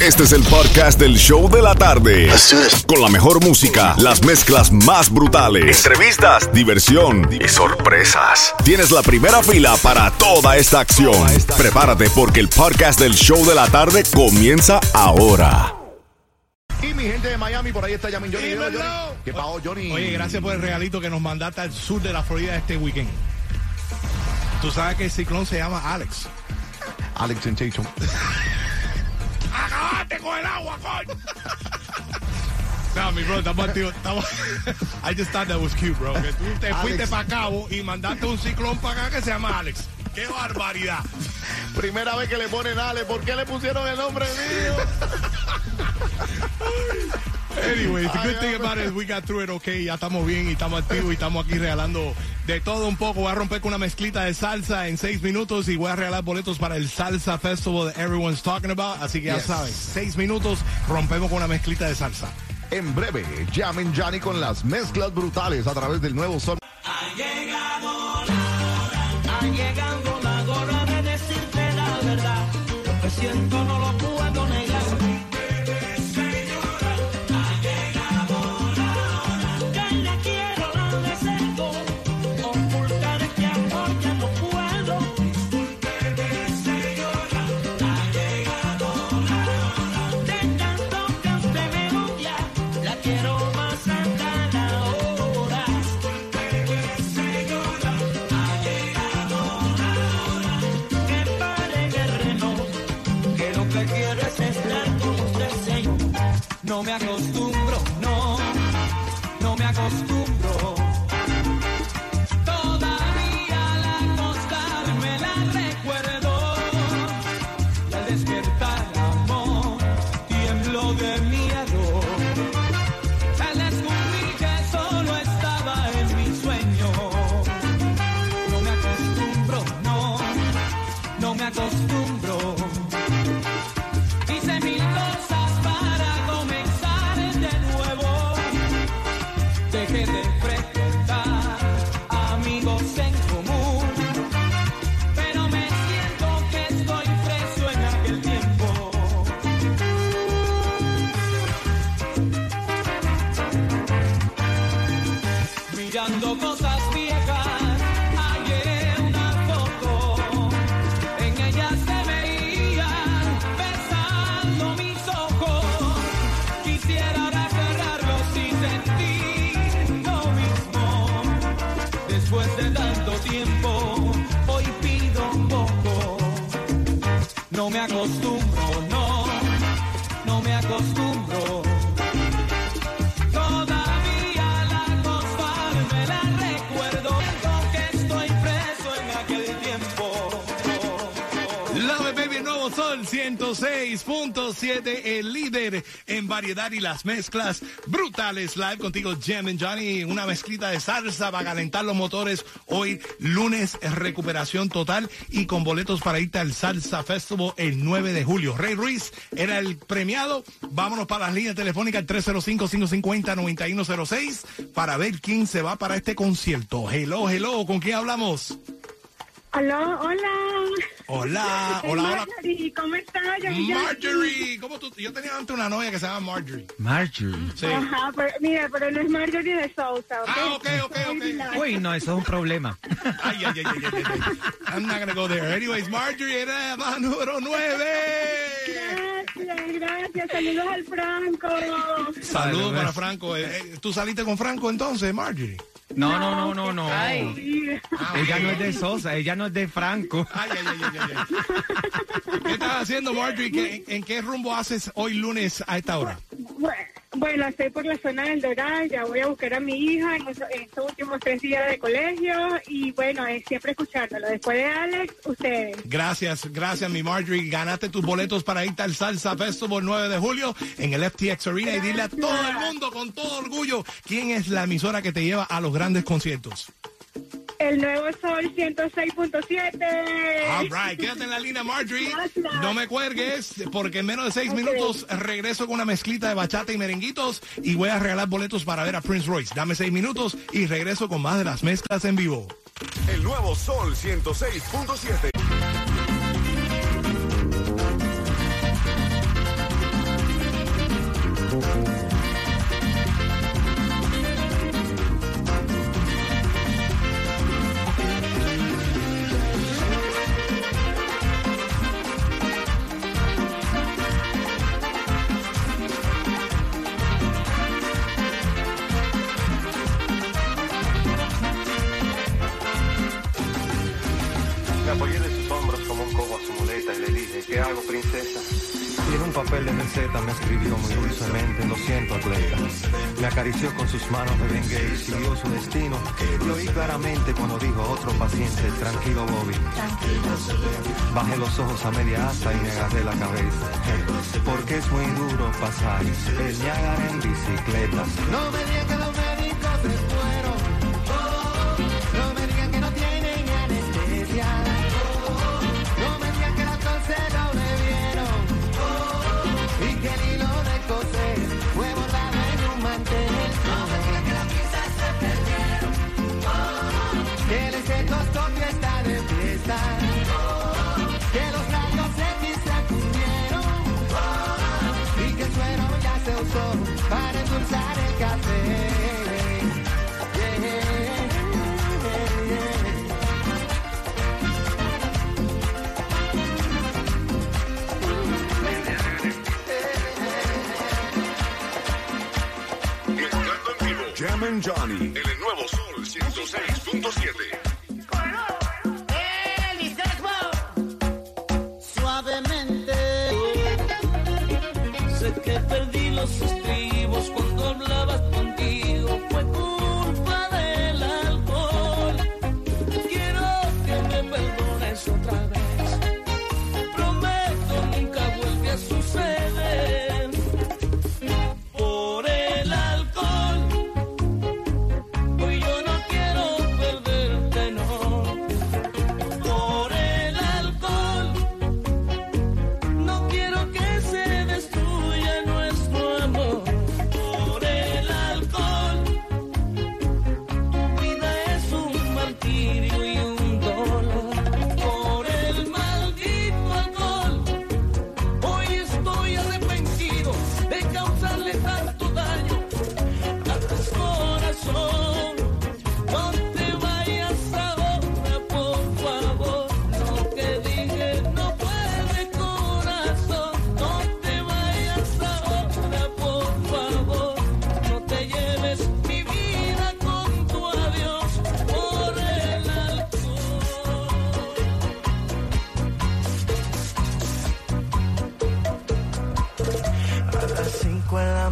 Este es el podcast del show de la tarde. Con la mejor música, las mezclas más brutales, entrevistas, diversión y sorpresas. Tienes la primera fila para toda esta acción. Prepárate porque el podcast del show de la tarde comienza ahora. Y mi gente de Miami, por ahí está Yamin Johnny. Johnny. ¿Qué pasó, Johnny? Oye, gracias por el regalito que nos mandaste al sur de la Florida este weekend. Tú sabes que el ciclón se llama Alex. Alex Sensation. ¡Acabaste con el agua, coño! No, mi bro, estamos activos. Estamos... I just thought that was cute, bro. Que tú te Alex. fuiste para Cabo y mandaste un ciclón para acá que se llama Alex. ¡Qué barbaridad! Primera vez que le ponen Ale. ¿Por qué le pusieron el nombre mío? Anyways, the good thing about it is we got through it okay. Ya estamos bien y estamos activos y estamos aquí regalando de todo un poco. Voy a romper con una mezclita de salsa en seis minutos y voy a regalar boletos para el Salsa Festival that everyone's talking about. Así que ya Yes. saben, seis minutos rompemos con una mezclita de salsa. En breve, Yamin Johnny con las mezclas brutales a través del nuevo sol. Ha llegado la hora de decirte la verdad. Lo que siento no lo No me acostumbro, me acostumbro, 106.7, el líder en variedad y las mezclas brutales. Live contigo, Jam and Johnny, una mezclita de salsa para calentar los motores. Hoy, lunes, recuperación total y con boletos para irte al Salsa Festival el 9 de julio. Rey Ruiz era el premiado. Vámonos para las líneas telefónicas 305-550-9106 para ver quién se va para este concierto. Hello, hello, ¿con quién hablamos? Aló, hola. Hola, Soy hola, hola. Marjorie, ¿cómo estás? Marjorie, ¿cómo tú? Yo tenía antes una novia que se llama Marjorie. Marjorie. Sí. Ajá, pero, mira, pero no es Marjorie de Sousa, ¿ok? Ah, ok, ok, ok. Uy, no, eso es un problema. Ay, ay, ay, ay, ay, ay. I'm not gonna go there. Anyways, Marjorie era la número 9. Gracias, gracias. Saludos al Franco. Saludos para Franco. Eh, eh, ¿Tú saliste con Franco entonces, Marjorie? No, no, no, no, no. Ah, Ella no es de Sosa, ella no es de Franco. Ay, ay, ay, ay. ¿Qué estás haciendo, Marjorie? ¿Qué- en, en qué rumbo haces hoy lunes a esta hora? Bueno, estoy por la zona del Doral, ya voy a buscar a mi hija en estos últimos tres días de colegio y bueno, es siempre escuchándolo. Después de Alex, ustedes. Gracias, gracias, mi Marjorie. Ganaste tus boletos para irte al Salsa Festival 9 de julio en el FTX Arena y dile a todo el mundo con todo orgullo quién es la emisora que te lleva a los grandes conciertos. El nuevo Sol 106.7. All right, quédate en la línea, Marjorie. Gracias. No me cuelgues, porque en menos de seis minutos regreso con una mezclita de bachata y merenguitos y voy a regalar boletos para ver a Prince Royce. Dame seis minutos y regreso con más de las mezclas en vivo. El nuevo Sol 106.7. papel de meseta me escribió muy dulcemente, lo siento atleta. Me acarició con sus manos de bengue y siguió su destino. Lo oí claramente cuando dijo a otro paciente, tranquilo Bobby. Bajé los ojos a media asta y me agarré la cabeza. Porque es muy duro pasar el Niágara en bicicleta. No me Johnny. En el nuevo Sol 106.7. love.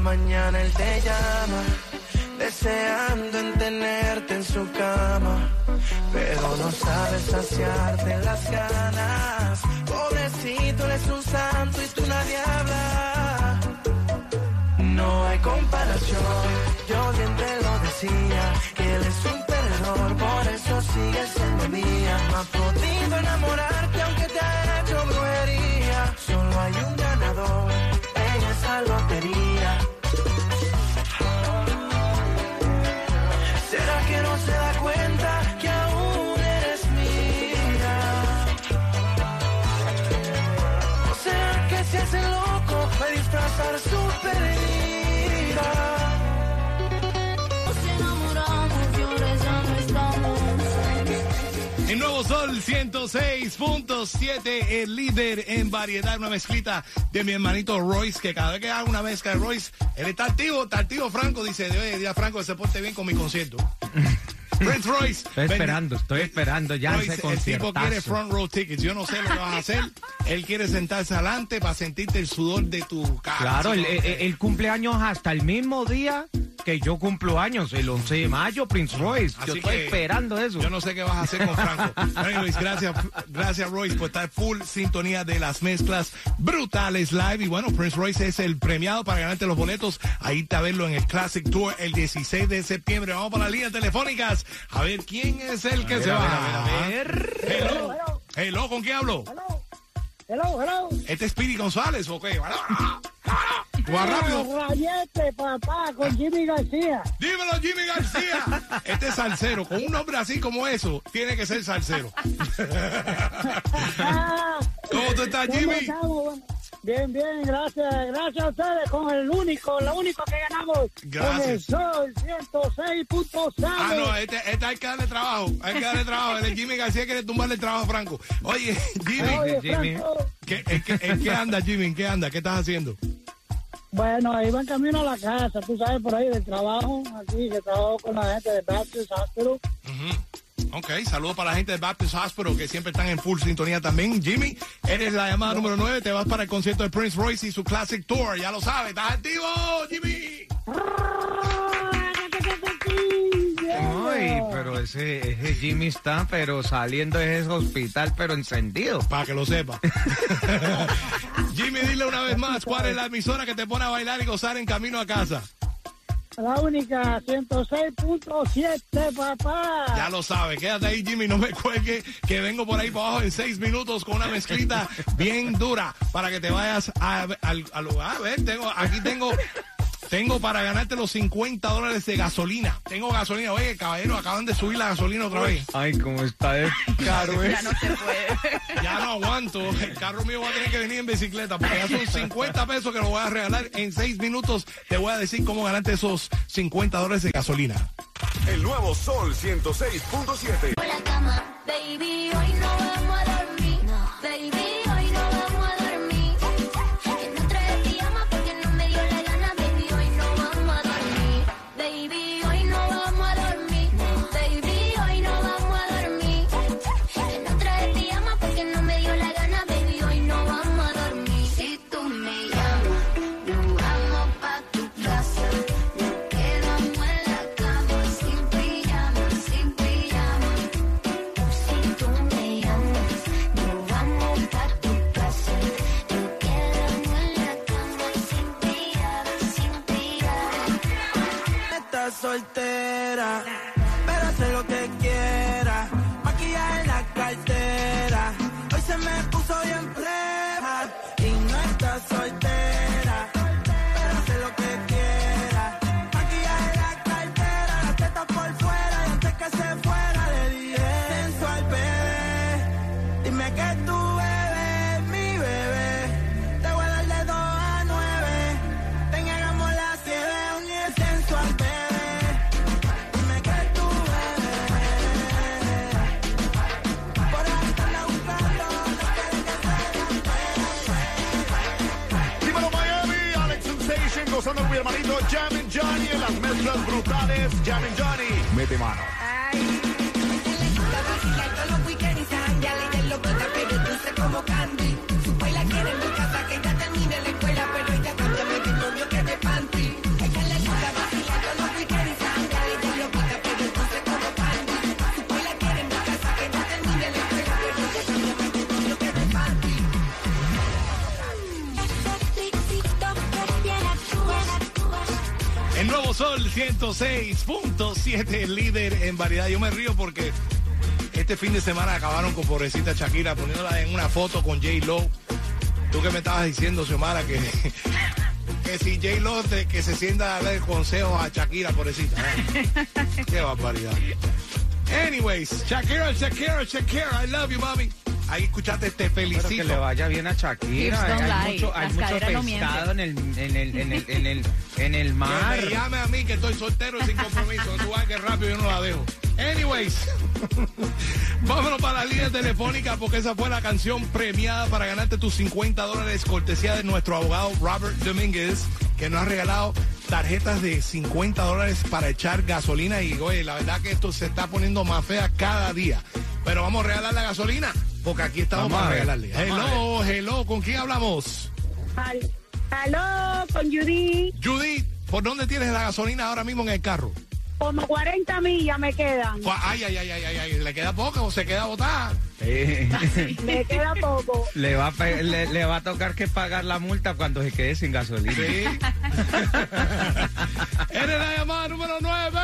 Mañana él te llama, deseando en tenerte en su cama, pero no sabes saciarte las ganas. Pobrecito, él es un santo y tú nadie habla. No hay comparación, yo bien te lo decía, que él es un perdedor, por eso sigue siendo mía. No ha podido enamorarte aunque te ha hecho brujería, solo hay un ganador en esa lotería. Para disfrazar su pérdida? Nos enamoramos y ahora ya no estamos. El nuevo Sol 106.7, el líder en variedad, una mezclita de mi hermanito Royce, que cada vez que haga una mezcla de Royce, él está activo, está activo Franco, dice, oye, dile a Franco que se porte bien con mi concierto. Prince Royce. Estoy esperando, estoy esperando ya Royce, ese el tipo quiere front row tickets. Yo no sé lo que vas a hacer. Él quiere sentarse adelante para sentirte el sudor de tu cara. Claro, el, el- el cumpleaños hasta el mismo día que yo cumplo años, el 11 de mayo, Prince Royce. Yo estoy que esperando eso. Yo no sé qué vas a hacer con Franco. Anyways, gracias, gracias Royce por estar full sintonía de las mezclas brutales live. Y bueno, Prince Royce es el premiado para ganarte los boletos. Ahí está a verlo en el Classic Tour el 16 de septiembre. Vamos para las líneas telefónicas. A ver quién es el que ver, se a va. a ver, a ver. Hello. Hello, ¿con quién hablo? Hello, hello. ¿Este es Speedy González o qué? Va rápido. Rayete, papá, con Jimmy García. Dímelo, Jimmy García. Este es salsero. Con un nombre así como eso, tiene que ser salsero. ¿Cómo tú estás, ¿cómo Jimmy? Bien, bien, gracias. Gracias a ustedes con el único, lo único que ganamos. Gracias. Con el Sol 106.7. Ah, no, este, este hay que darle trabajo. Hay que darle trabajo. El Jimmy García quiere tumbarle el trabajo a Franco. Oye, Jimmy, Oye. Franco, ¿qué, en, qué, en qué anda, Jimmy? ¿En qué anda? ¿Qué estás haciendo? Bueno, ahí van camino a la casa, tú sabes, por ahí del trabajo, aquí, que trabajo con la gente de Baptist Hospital. Ok, saludos para la gente del Baptist Hospital que siempre están en full sintonía también. Jimmy, eres la llamada número 9, te vas para el concierto de Prince Royce y su Classic Tour, ya lo sabes, ¿estás activo, Jimmy? Ay, pero ese, ese Jimmy está, pero saliendo de ese hospital, pero encendido. Para que lo sepa. Jimmy, dile una vez más, ¿cuál es la emisora que te pone a bailar y gozar en camino a casa? La única, 106.7, papá. Ya lo sabes, quédate ahí, Jimmy, no me cuelgue, que vengo por ahí para abajo en seis minutos con una mezclita bien dura para que te vayas a, al al lugar. A ver, tengo, aquí tengo, tengo para ganarte los 50 dólares de gasolina. Tengo gasolina. Oye, caballero, acaban de subir la gasolina otra vez. Ay, cómo está de caro ¿eh? Ya no se puede. Ya no aguanto. El carro mío va a tener que venir en bicicleta porque ya son 50 pesos que lo voy a regalar. En seis minutos te voy a decir cómo ganarte esos 50 dólares de gasolina. El nuevo Sol 106.7. Sol 106.7, el líder en variedad. Yo me río porque este fin de semana acabaron con pobrecita Shakira poniéndola en una foto con J. Lo. Tú que me estabas diciendo, Xiomara, que, que si J. Lo te- que se sienta a darle consejos a Shakira, pobrecita. ¿eh? Qué barbaridad. Anyways, Shakira, Shakira, Shakira, I love you, mami. Ahí escuchaste, te Pero que felicito. le vaya bien a Shakira. Hay lie. mucho, hay mucho pescado en el, en el, en el, en el, en el Que mar. me llame a mí que estoy soltero y sin compromiso. Tú vas que rápido yo no la dejo. Anyways, vámonos para la línea telefónica porque esa fue la canción premiada para ganarte tus 50 dólares cortesía de nuestro abogado Robert Domínguez que nos ha regalado tarjetas de 50 dólares para echar gasolina y oye, la verdad que esto se está poniendo más fea cada día. Pero vamos a regalar la gasolina porque aquí estamos Vamos a para ver, regalarle. Hello, hello, ¿con quién hablamos? Al- Aló, con Judy. Judith, ¿por dónde tienes la gasolina ahora mismo en el carro? Como 40 millas me quedan. Cu- Ay, ay, ay, ay, ay, ay, ¿le queda poco o se queda botada? Eh, Me queda poco. le, va a, pe- le, le va a tocar que pagar la multa cuando se quede sin gasolina. Sí. Eres la llamada número 9.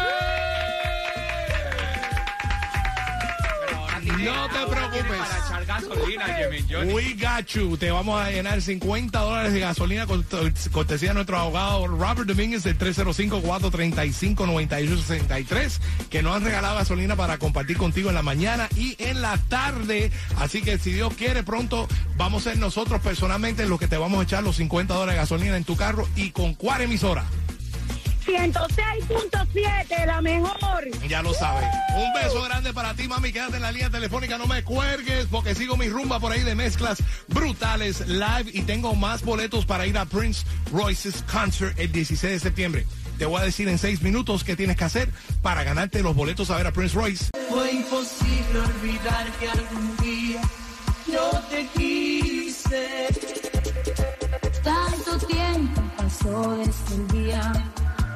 No te preocupes. Para echar gasolina, Jimmy Johnny. We got you. Te vamos a llenar 50 dólares de gasolina con cortesía de nuestro abogado Robert Domínguez del 305-435-9863 que nos han regalado gasolina para compartir contigo en la mañana y en la tarde. Así que si Dios quiere pronto vamos a ser nosotros personalmente los que te vamos a echar los 50 dólares de gasolina en tu carro y con cuál emisora. 106.7, la mejor. Ya lo sabes. Un beso grande para ti, mami. Quédate en la línea telefónica. No me cuelgues porque sigo mi rumba por ahí de mezclas brutales live y tengo más boletos para ir a Prince Royce's concert el 16 de septiembre. Te voy a decir en seis minutos qué tienes que hacer para ganarte los boletos a ver a Prince Royce. Fue imposible olvidar que algún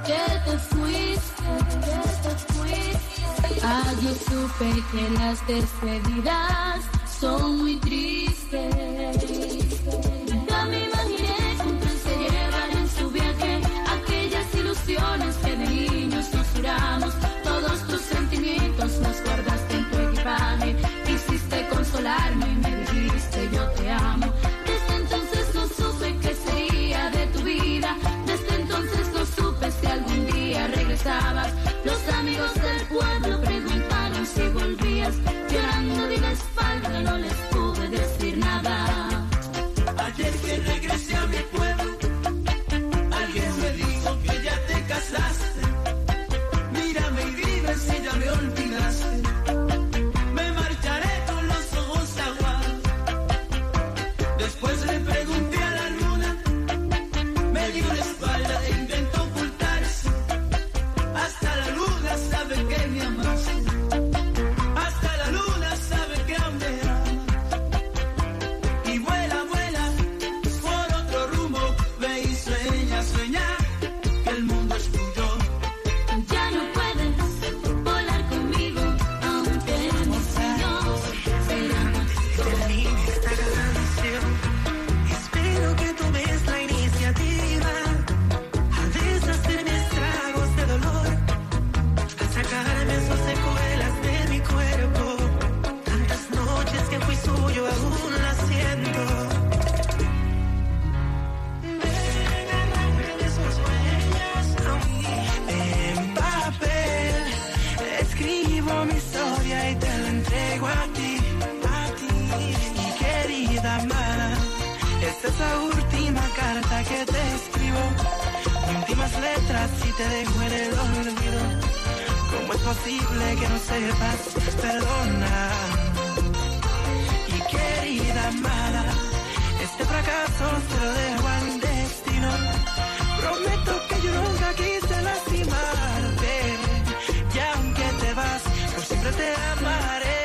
que te fuiste, que te. Ah, supe que las despedidas son muy tristes. Te dejo en el olvido. ¿Cómo es posible que no sepas perdonar? Y querida amada, este fracaso se lo dejo al destino. Prometo que yo nunca quise lastimarte. Y aunque te vas, por siempre te amaré.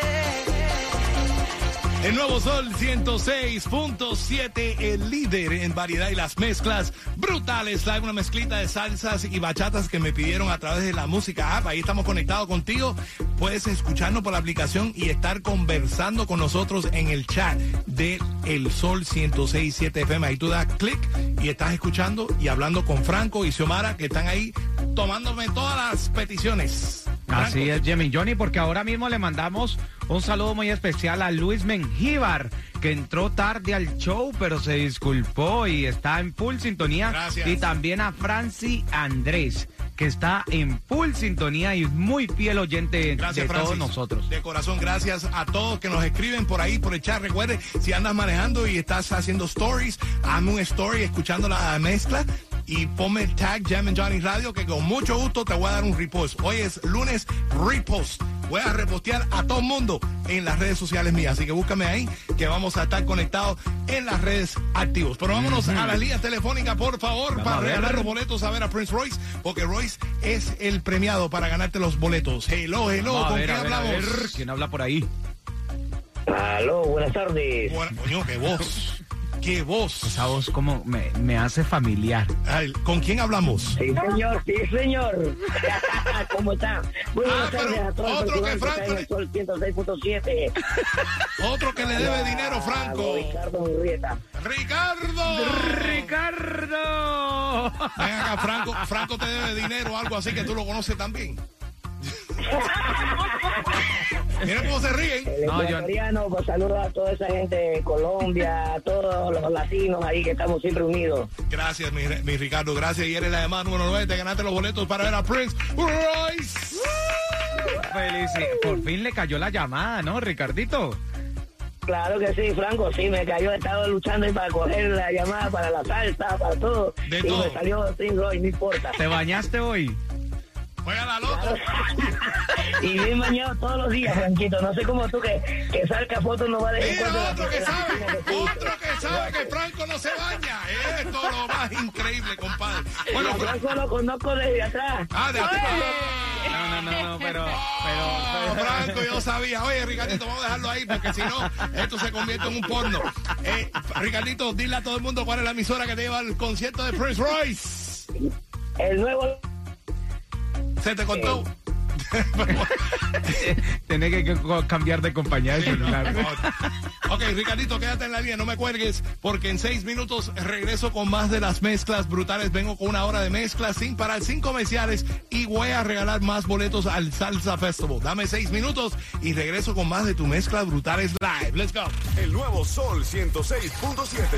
El nuevo Sol 106.7, el líder en variedad y las mezclas brutales. Live una mezclita de salsas y bachatas que me pidieron a través de la música app. Ahí estamos conectados contigo. Puedes escucharnos por la aplicación y estar conversando con nosotros en el chat de El Sol 106.7 FM. Ahí tú das clic y estás escuchando y hablando con Franco y Xiomara que están ahí tomándome todas las peticiones. Así es, Jimmy Johnny, porque ahora mismo le mandamos un saludo muy especial a Luis Mengíbar, que entró tarde al show, pero se disculpó y está en full sintonía. Gracias. Y también a Franci Andrés, que está en full sintonía y muy fiel oyente Gracias, de todos nosotros. De corazón, gracias a todos que nos escriben por ahí, por el chat. Recuerde, si andas manejando y estás haciendo stories, hazme un story escuchando la mezcla y ponme el tag Jam and Johnny Radio, que con mucho gusto te voy a dar un repost. Hoy es lunes repost. Voy a repostear a todo el mundo en las redes sociales mías. Así que búscame ahí, que vamos a estar conectados en las redes activos. Pero vámonos a la línea telefónica, por favor, Vamos para regalar los boletos a ver a Prince Royce, porque Royce es el premiado para ganarte los boletos. Hello, hello, Vamos ¿con ver, quién a ver, a hablamos? ver, ¿Quién habla por ahí? Aló, buenas tardes. Bueno, coño, qué voz. Qué voz. Esa voz como me, me hace familiar. Ay, ¿Con quién hablamos? Sí, señor, sí, señor. ¿Cómo está? Muy Ah, buenas pero tardes a todos otro que Franco en el Sol 106.7. Otro que le debe dinero, Franco. Ricardo Murrieta. ¡Ricardo! ¡Ricardo! Ven acá, Franco. Franco te debe dinero, algo así que tú lo conoces también. Miren cómo se ríen. El No, yo- ecuatoriano, pues saludos a toda esa gente de Colombia, a todos los latinos ahí que estamos siempre unidos. Gracias, mi, mi Ricardo. Gracias. Y eres la llamada número 9. Te ganaste los boletos para ver a Prince Royce. Felici- Por fin le cayó la llamada, ¿no, Ricardito? Claro que sí, Franco, sí, me cayó, he estado luchando ahí para coger la llamada para la salsa, para todo. De y todo. me salió sin Roy, no importa. ¿Te bañaste hoy? Juega la loto. y bien mañado todos los días, Franquito. No sé cómo tú que, que salga fotos no va a decir. Mira, otro que sabe, otro que sabe que Franco no se baña. Esto lo más increíble, compadre. Bueno, Franco lo conozco desde atrás. Ah, de atrás. No, no, no, no, pero, pero. Franco, yo sabía. Oye, Ricardito, vamos a dejarlo ahí porque si no, esto se convierte en un porno. Eh, Ricardito, dile a todo el mundo cuál es la emisora que te lleva al concierto de Prince Royce. El nuevo ¿Se te contó? Tenés que cambiar de compañía de ok, Ricardito, quédate en la línea, no me cuelgues, porque en seis minutos regreso con más de las mezclas brutales. Vengo con una hora de mezclas sin parar, sin comerciales, y voy a regalar más boletos al Salsa Festival. Dame seis minutos y regreso con más de tu mezcla brutales live. Let's go. El nuevo Sol 106.7.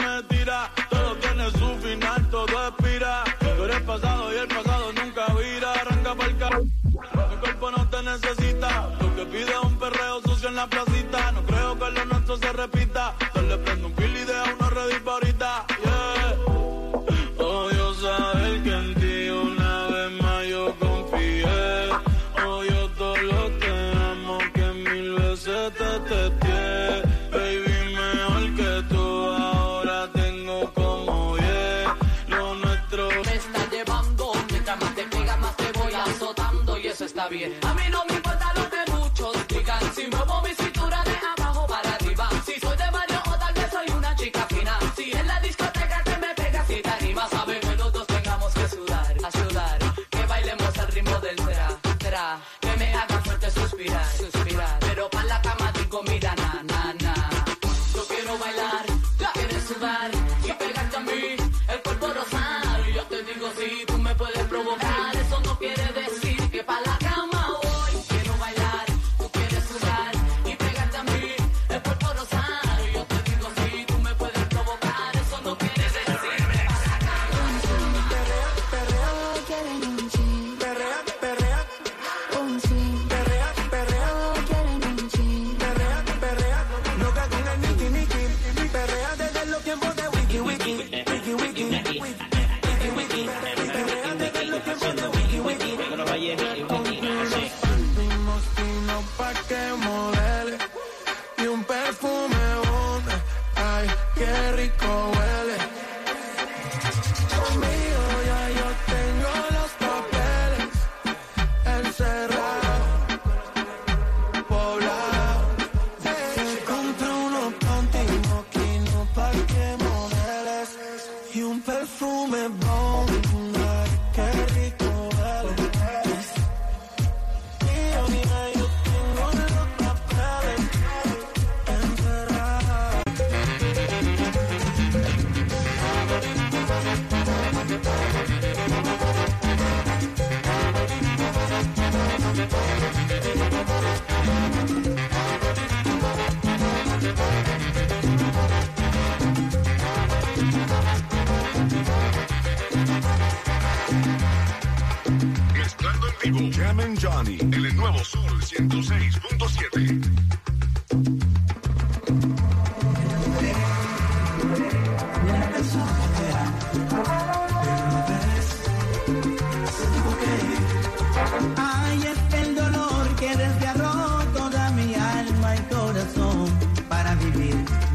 A mí no me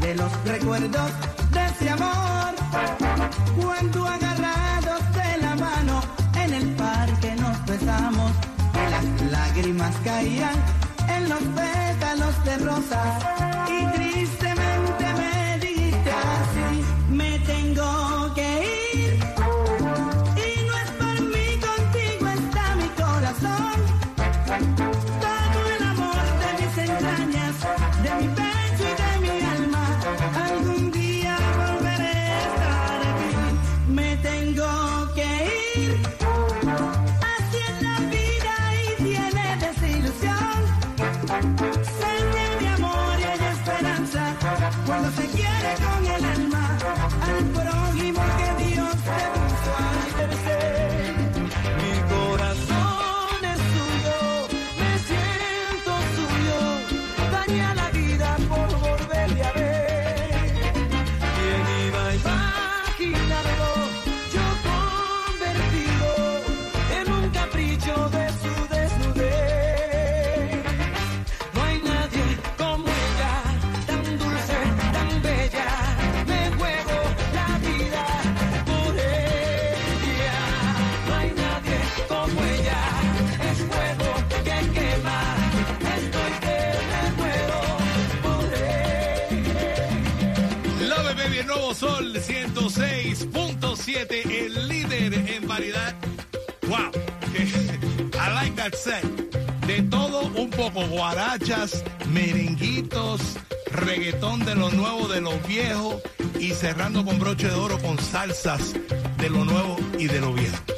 de los recuerdos de ese amor. Cuando agarrados de la mano en el parque nos besamos y las lágrimas caían en los pétalos de rosas y tristemente. Con el alma al merenguitos, reggaetón de lo nuevo, de lo viejo y cerrando con broche de oro con salsas de lo nuevo y de lo viejo.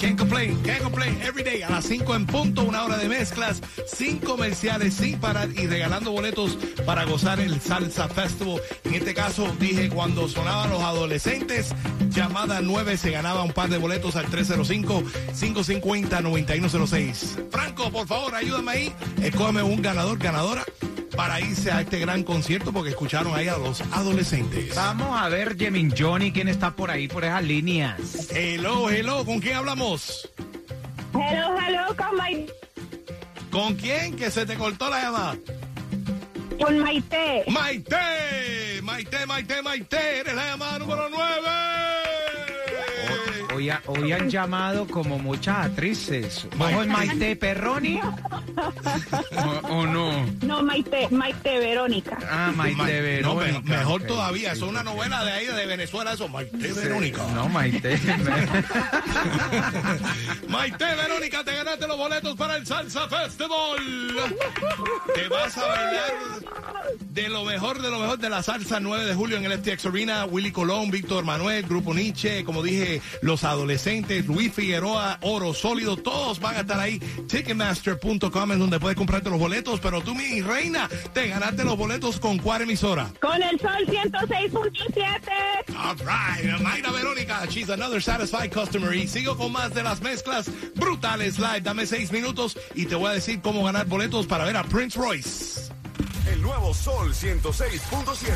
Can't complain, can't complain. Every day a las 5 en punto, una hora de mezclas, sin comerciales, sin parar y regalando boletos para gozar el Salsa Festival. En este caso, dije cuando sonaban los adolescentes, llamada 9 se ganaba un par de boletos al 305-550-9106. Franco, por favor, ayúdame ahí. Escógeme un ganador, ganadora para irse a este gran concierto porque escucharon ahí a los adolescentes. Vamos a ver, Jemin Johnny, quién está por ahí, por esas líneas. Hello, hello, ¿con quién hablamos? Hello, hello, con, Mai- ¿Con quién? Que se te cortó la llamada. con Maite. Maite, Maite, Maite, Maite, eres la llamada número 9. Hoy, ha- hoy han llamado como muchas actrices. ¿Vos es Maite Perroni? ¿O, o no? No, Maite, Maite Verónica. Ah, Maite Ma- no, me- Verónica. mejor todavía, eso es una novela de ahí de Venezuela, eso, Maite Verónica. No, Maite. Maite Verónica, te ganaste los boletos para el Salsa Festival. Te vas a bailar de lo mejor, de lo mejor de la salsa 9 de julio en el FTX Arena. Willy Colón, Víctor Manuel, Grupo Nietzsche, como dije, los adolescentes, Luis Figueroa, Oro Sólido, todos van a estar ahí. Ticketmaster.com es donde puedes comprarte los boletos, pero tú, mi reina, te ganaste los boletos con cuál emisora. Con el sol 106.7. All right, Mayra Verónica, she's another satisfied customer. Y sigo con más de las mezclas brutales live. Dame seis minutos y te voy a decir cómo ganar boletos para ver a Prince Royce. El nuevo Sol 106.7.